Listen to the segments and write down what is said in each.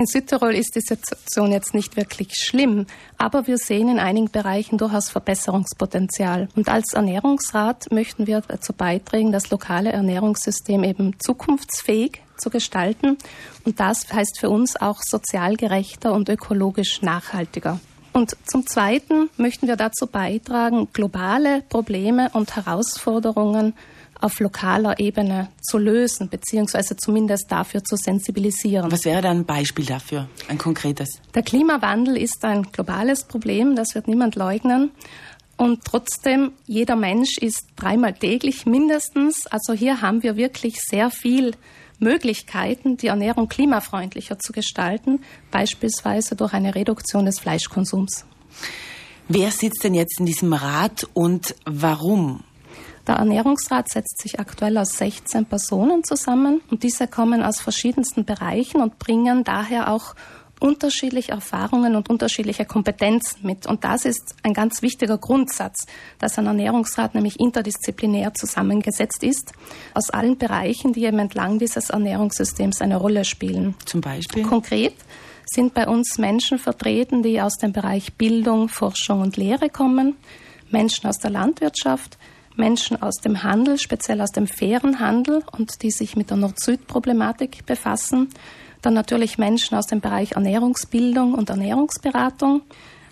In Südtirol ist die Situation jetzt nicht wirklich schlimm, aber wir sehen in einigen Bereichen durchaus Verbesserungspotenzial. Und als Ernährungsrat möchten wir dazu beitragen, das lokale Ernährungssystem eben zukunftsfähig zu gestalten. Und das heißt für uns auch sozial gerechter und ökologisch nachhaltiger. Und zum Zweiten möchten wir dazu beitragen, globale Probleme und Herausforderungen auf lokaler Ebene zu lösen, beziehungsweise zumindest dafür zu sensibilisieren. Was wäre da ein Beispiel dafür, ein konkretes? Der Klimawandel ist ein globales Problem, das wird niemand leugnen. Und trotzdem, jeder Mensch ist dreimal täglich mindestens. Also hier haben wir wirklich sehr viel Möglichkeiten, die Ernährung klimafreundlicher zu gestalten, beispielsweise durch eine Reduktion des Fleischkonsums. Wer sitzt denn jetzt in diesem Rat und warum? Der Ernährungsrat setzt sich aktuell aus 16 Personen zusammen und diese kommen aus verschiedensten Bereichen und bringen daher auch unterschiedliche Erfahrungen und unterschiedliche Kompetenzen mit. Und das ist ein ganz wichtiger Grundsatz, dass ein Ernährungsrat nämlich interdisziplinär zusammengesetzt ist, aus allen Bereichen, die eben entlang dieses Ernährungssystems eine Rolle spielen. Zum Beispiel? Konkret sind bei uns Menschen vertreten, die aus dem Bereich Bildung, Forschung und Lehre kommen, Menschen aus der Landwirtschaft, Menschen aus dem Handel, speziell aus dem fairen Handel und die sich mit der Nord-Süd-Problematik befassen. Dann natürlich Menschen aus dem Bereich Ernährungsbildung und Ernährungsberatung.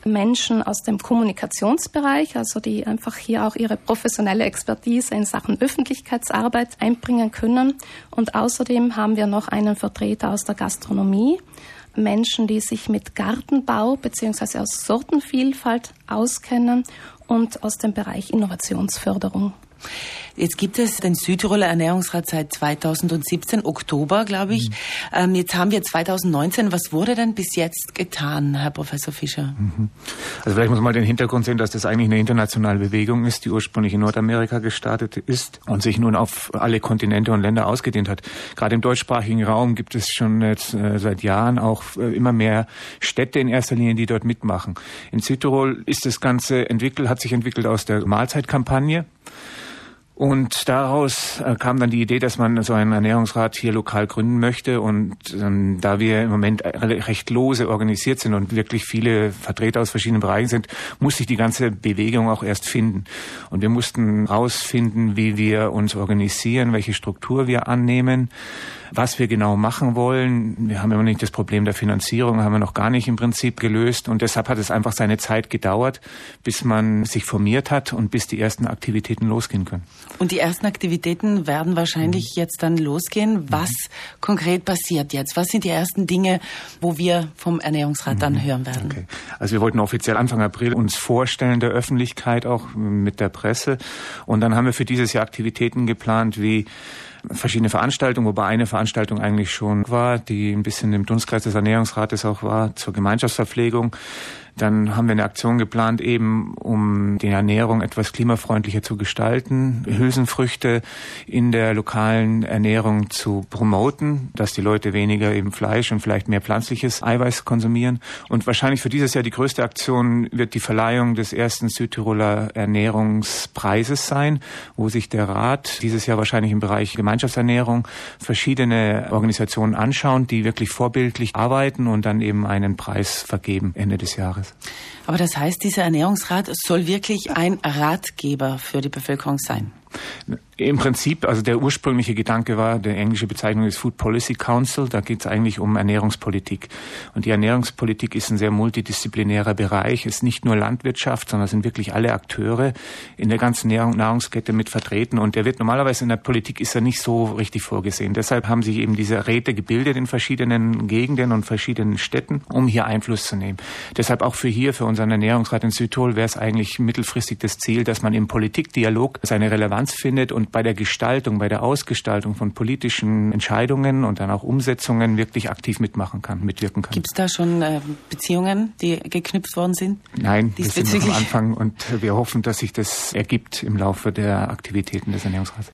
Menschen aus dem Kommunikationsbereich, also die einfach hier auch ihre professionelle Expertise in Sachen Öffentlichkeitsarbeit einbringen können. Und außerdem haben wir noch einen Vertreter aus der Gastronomie, Menschen, die sich mit Gartenbau bzw. aus Sortenvielfalt auskennen und aus dem Bereich Innovationsförderung. Jetzt gibt es den Südtiroler Ernährungsrat seit 2017, Oktober, glaube ich. Mhm. Ähm, jetzt haben wir 2019. Was wurde denn bis jetzt getan, Herr Professor Fischer? Mhm. Also vielleicht muss man mal den Hintergrund sehen, dass das eigentlich eine internationale Bewegung ist, die ursprünglich in Nordamerika gestartet ist und sich nun auf alle Kontinente und Länder ausgedehnt hat. Gerade im deutschsprachigen Raum gibt es schon jetzt äh, seit Jahren auch äh, immer mehr Städte in erster Linie, die dort mitmachen. In Südtirol ist das Ganze entwickelt, hat sich entwickelt aus der Mahlzeitkampagne. Und daraus äh, kam dann die Idee, dass man so einen Ernährungsrat hier lokal gründen möchte. Und ähm, da wir im Moment recht lose organisiert sind und wirklich viele Vertreter aus verschiedenen Bereichen sind, musste ich die ganze Bewegung auch erst finden. Und wir mussten rausfinden, wie wir uns organisieren, welche Struktur wir annehmen was wir genau machen wollen. Wir haben immer nicht das Problem der Finanzierung, haben wir noch gar nicht im Prinzip gelöst. Und deshalb hat es einfach seine Zeit gedauert, bis man sich formiert hat und bis die ersten Aktivitäten losgehen können. Und die ersten Aktivitäten werden wahrscheinlich mhm. jetzt dann losgehen. Was mhm. konkret passiert jetzt? Was sind die ersten Dinge, wo wir vom Ernährungsrat mhm. dann hören werden? Okay. Also wir wollten offiziell Anfang April uns vorstellen der Öffentlichkeit, auch mit der Presse. Und dann haben wir für dieses Jahr Aktivitäten geplant wie verschiedene Veranstaltungen, wobei eine Veranstaltung eigentlich schon war, die ein bisschen im Dunstkreis des Ernährungsrates auch war, zur Gemeinschaftsverpflegung. Dann haben wir eine Aktion geplant, eben um die Ernährung etwas klimafreundlicher zu gestalten, Hülsenfrüchte in der lokalen Ernährung zu promoten, dass die Leute weniger eben Fleisch und vielleicht mehr pflanzliches Eiweiß konsumieren. Und wahrscheinlich für dieses Jahr die größte Aktion wird die Verleihung des ersten Südtiroler Ernährungspreises sein, wo sich der Rat dieses Jahr wahrscheinlich im Bereich Gemeinschaftsernährung verschiedene Organisationen anschauen, die wirklich vorbildlich arbeiten und dann eben einen Preis vergeben Ende des Jahres. Aber das heißt, dieser Ernährungsrat soll wirklich ein Ratgeber für die Bevölkerung sein. Im Prinzip, also der ursprüngliche Gedanke war, der englische Bezeichnung ist Food Policy Council, da geht es eigentlich um Ernährungspolitik. Und die Ernährungspolitik ist ein sehr multidisziplinärer Bereich, ist nicht nur Landwirtschaft, sondern sind wirklich alle Akteure in der ganzen Nahrungskette mit vertreten. Und der wird normalerweise in der Politik ist er nicht so richtig vorgesehen. Deshalb haben sich eben diese Räte gebildet in verschiedenen Gegenden und verschiedenen Städten, um hier Einfluss zu nehmen. Deshalb auch für hier, für unseren Ernährungsrat in Südtirol, wäre es eigentlich mittelfristig das Ziel, dass man im Politikdialog seine Relevanz findet und bei der Gestaltung, bei der Ausgestaltung von politischen Entscheidungen und dann auch Umsetzungen wirklich aktiv mitmachen kann, mitwirken kann. Gibt es da schon äh, Beziehungen, die geknüpft worden sind? Nein, wir sind noch am Anfang und wir hoffen, dass sich das ergibt im Laufe der Aktivitäten des Ernährungsrats.